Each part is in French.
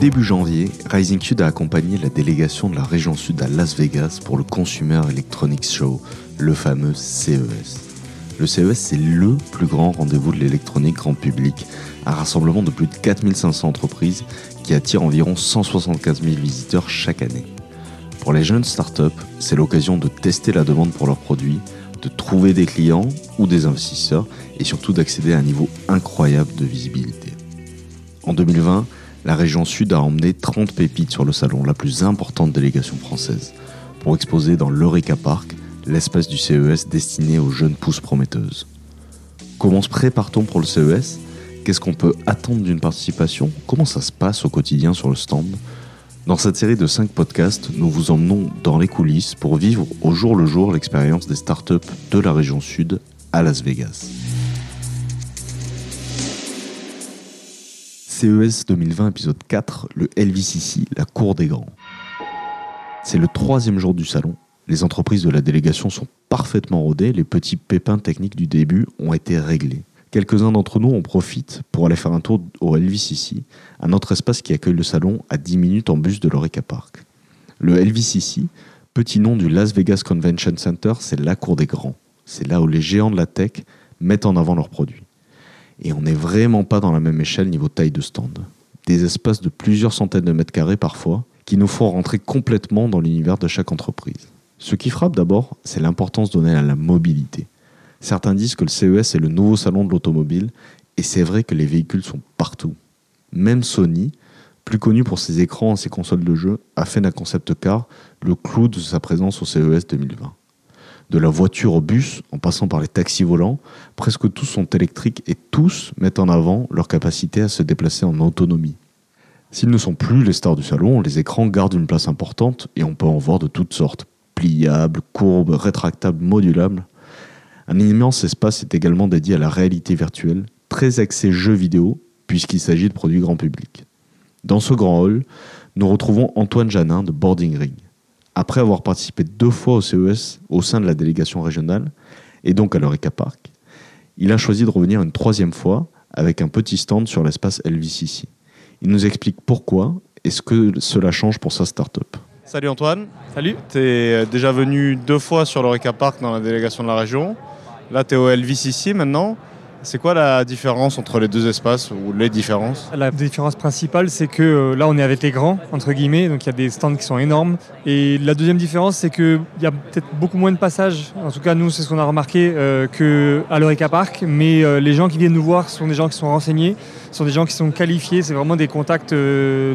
Début janvier, Rising Sud a accompagné la délégation de la région sud à Las Vegas pour le Consumer Electronics Show, le fameux CES. Le CES, c'est le plus grand rendez-vous de l'électronique grand public, un rassemblement de plus de 4500 entreprises qui attire environ 175 000 visiteurs chaque année. Pour les jeunes startups, c'est l'occasion de tester la demande pour leurs produits, de trouver des clients ou des investisseurs et surtout d'accéder à un niveau incroyable de visibilité. En 2020, la région sud a emmené 30 pépites sur le salon, la plus importante délégation française, pour exposer dans l'Eureka Park, l'espace du CES destiné aux jeunes pousses prometteuses. Comment se prépare-t-on pour le CES Qu'est-ce qu'on peut attendre d'une participation? Comment ça se passe au quotidien sur le stand? Dans cette série de 5 podcasts, nous vous emmenons dans les coulisses pour vivre au jour le jour l'expérience des startups de la région sud à Las Vegas. CES 2020 épisode 4, le LVCC, la cour des grands. C'est le troisième jour du salon. Les entreprises de la délégation sont parfaitement rodées, les petits pépins techniques du début ont été réglés. Quelques-uns d'entre nous en profitent pour aller faire un tour au LVCC, un autre espace qui accueille le salon à 10 minutes en bus de l'Oreca Park. Le LVCC, petit nom du Las Vegas Convention Center, c'est la cour des grands. C'est là où les géants de la tech mettent en avant leurs produits. Et on n'est vraiment pas dans la même échelle niveau taille de stand. Des espaces de plusieurs centaines de mètres carrés parfois, qui nous font rentrer complètement dans l'univers de chaque entreprise. Ce qui frappe d'abord, c'est l'importance donnée à la mobilité. Certains disent que le CES est le nouveau salon de l'automobile, et c'est vrai que les véhicules sont partout. Même Sony, plus connu pour ses écrans et ses consoles de jeux, a fait d'un concept car le clou de sa présence au CES 2020 de la voiture au bus, en passant par les taxis volants, presque tous sont électriques et tous mettent en avant leur capacité à se déplacer en autonomie. S'ils ne sont plus les stars du salon, les écrans gardent une place importante et on peut en voir de toutes sortes. Pliables, courbes, rétractables, modulables. Un immense espace est également dédié à la réalité virtuelle, très axé jeux vidéo, puisqu'il s'agit de produits grand public. Dans ce grand hall, nous retrouvons Antoine Janin de Boarding Ring après avoir participé deux fois au CES au sein de la délégation régionale et donc à l'Eureka Park, il a choisi de revenir une troisième fois avec un petit stand sur l'espace LVCC. Il nous explique pourquoi et ce que cela change pour sa start-up. Salut Antoine. Salut. Tu es déjà venu deux fois sur l'Eureka Park dans la délégation de la région. Là, tu es au LVCC maintenant. C'est quoi la différence entre les deux espaces ou les différences? La différence principale, c'est que euh, là, on est avec les grands, entre guillemets, donc il y a des stands qui sont énormes. Et la deuxième différence, c'est qu'il y a peut-être beaucoup moins de passages, en tout cas, nous, c'est ce qu'on a remarqué, euh, qu'à l'Oreca Park. Mais euh, les gens qui viennent nous voir sont des gens qui sont renseignés, sont des gens qui sont qualifiés. C'est vraiment des contacts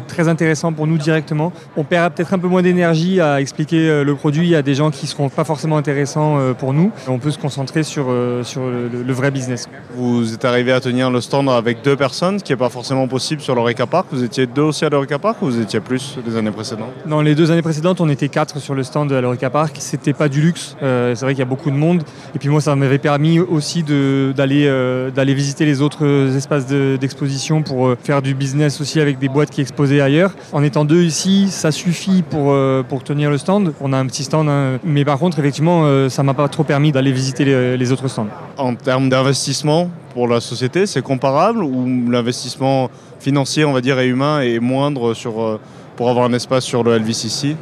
très intéressants pour nous directement. On perd peut-être un peu moins d'énergie à expliquer le produit à des gens qui ne seront pas forcément intéressants pour nous. On peut se concentrer sur, le vrai business vous êtes arrivé à tenir le stand avec deux personnes, ce qui n'est pas forcément possible sur l'Oreca Park. Vous étiez deux aussi à l'Oreca Park ou vous étiez plus les années précédentes? Dans les deux années précédentes, on était quatre sur le stand de l'Oreca Park. C'était pas du luxe. Euh, c'est vrai qu'il y a beaucoup de monde. Et puis moi, ça m'avait permis aussi d'aller euh, d'aller visiter les autres espaces d'exposition pour euh, faire du business aussi avec des boîtes qui exposaient ailleurs. En étant deux ici, ça suffit pour, pour tenir le stand. On a un petit stand, hein. mais par contre, effectivement, ça m'a pas trop permis d'aller visiter les autres stands. En termes d'investissement, pour la société C'est comparable ou l'investissement financier, on va dire, et humain est moindre sur, euh, pour avoir un espace sur le LVCC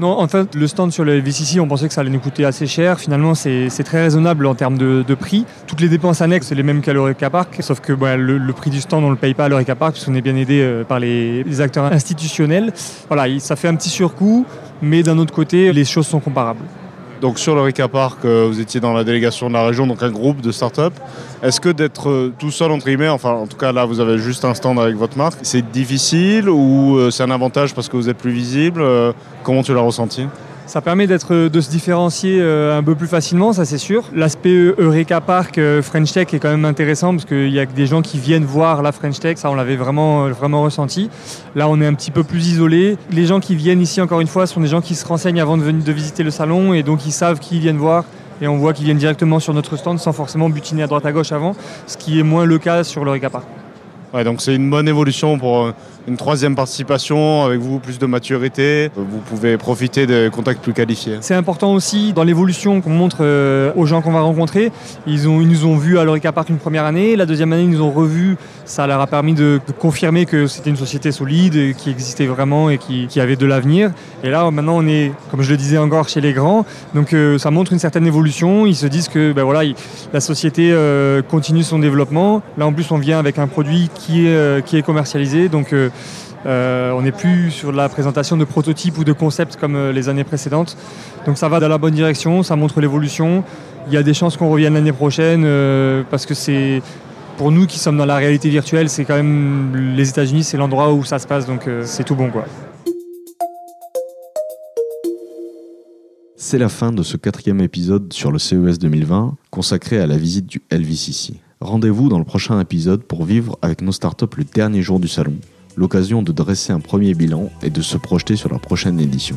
non, en fait, le stand sur le LVCC, on pensait que ça allait nous coûter assez cher. Finalement, c'est très raisonnable en termes de, prix. Toutes les dépenses annexes, c'est les mêmes qu'à l'Oreca Park, sauf que bah, le, prix du stand, on ne le paye pas à l'Oreca Park, puisqu'on est bien aidé euh, par les, les, acteurs institutionnels. Voilà, ça fait un petit surcoût, mais d'un autre côté, les choses sont comparables. Donc sur le Rica Park, euh, vous étiez dans la délégation de la région, donc un groupe de start-up. Est-ce que d'être euh, tout seul entre guillemets, enfin en tout cas là vous avez juste un stand avec votre marque, c'est difficile ou euh, c'est un avantage parce que vous êtes plus visible Comment tu l'as ressenti? Ça permet d'être, de se différencier euh, un peu plus facilement, ça c'est sûr. L'aspect Eureka Park euh, French Tech est quand même intéressant parce qu'il y a des gens qui viennent voir la French Tech, ça on l'avait vraiment, vraiment ressenti. Là on est un petit peu plus isolé. Les gens qui viennent ici encore une fois sont des gens qui se renseignent avant de, venir, de visiter le salon et donc ils savent qui ils viennent voir et on voit qu'ils viennent directement sur notre stand sans forcément butiner à droite à gauche avant, ce qui est moins le cas sur l'Eureka Park. Donc c'est une bonne évolution pour euh, une troisième participation avec vous, plus de maturité. Vous pouvez profiter des contacts plus qualifiés. C'est important aussi dans l'évolution qu'on montre euh, aux gens qu'on va rencontrer. Ils, nous ont vus à l'Orica Park une première année, la deuxième année ils nous ont revus. Ça leur a permis de, confirmer que c'était une société solide, qui existait vraiment et qui, avait de l'avenir. Et là maintenant on est, comme je le disais encore, chez les grands. Donc euh, ça montre une certaine évolution. Ils se disent que ben voilà, il- la société continue son développement. Là en plus on vient avec un produit qui euh, qui est commercialisé. Donc euh, euh, on n'est plus sur la présentation de prototypes ou de concepts comme les années précédentes. Donc ça va dans la bonne direction, ça montre l'évolution. Il y a des chances qu'on revienne l'année prochaine parce que c'est pour nous qui sommes dans la réalité virtuelle, c'est quand même les États-Unis, c'est l'endroit où ça se passe, donc c'est tout bon quoi. C'est la fin de ce quatrième épisode sur le CES 2020 consacré à la visite du LVCC. Rendez-vous dans le prochain épisode pour vivre avec nos startups le dernier jour du salon, l'occasion de dresser un premier bilan et de se projeter sur la prochaine édition.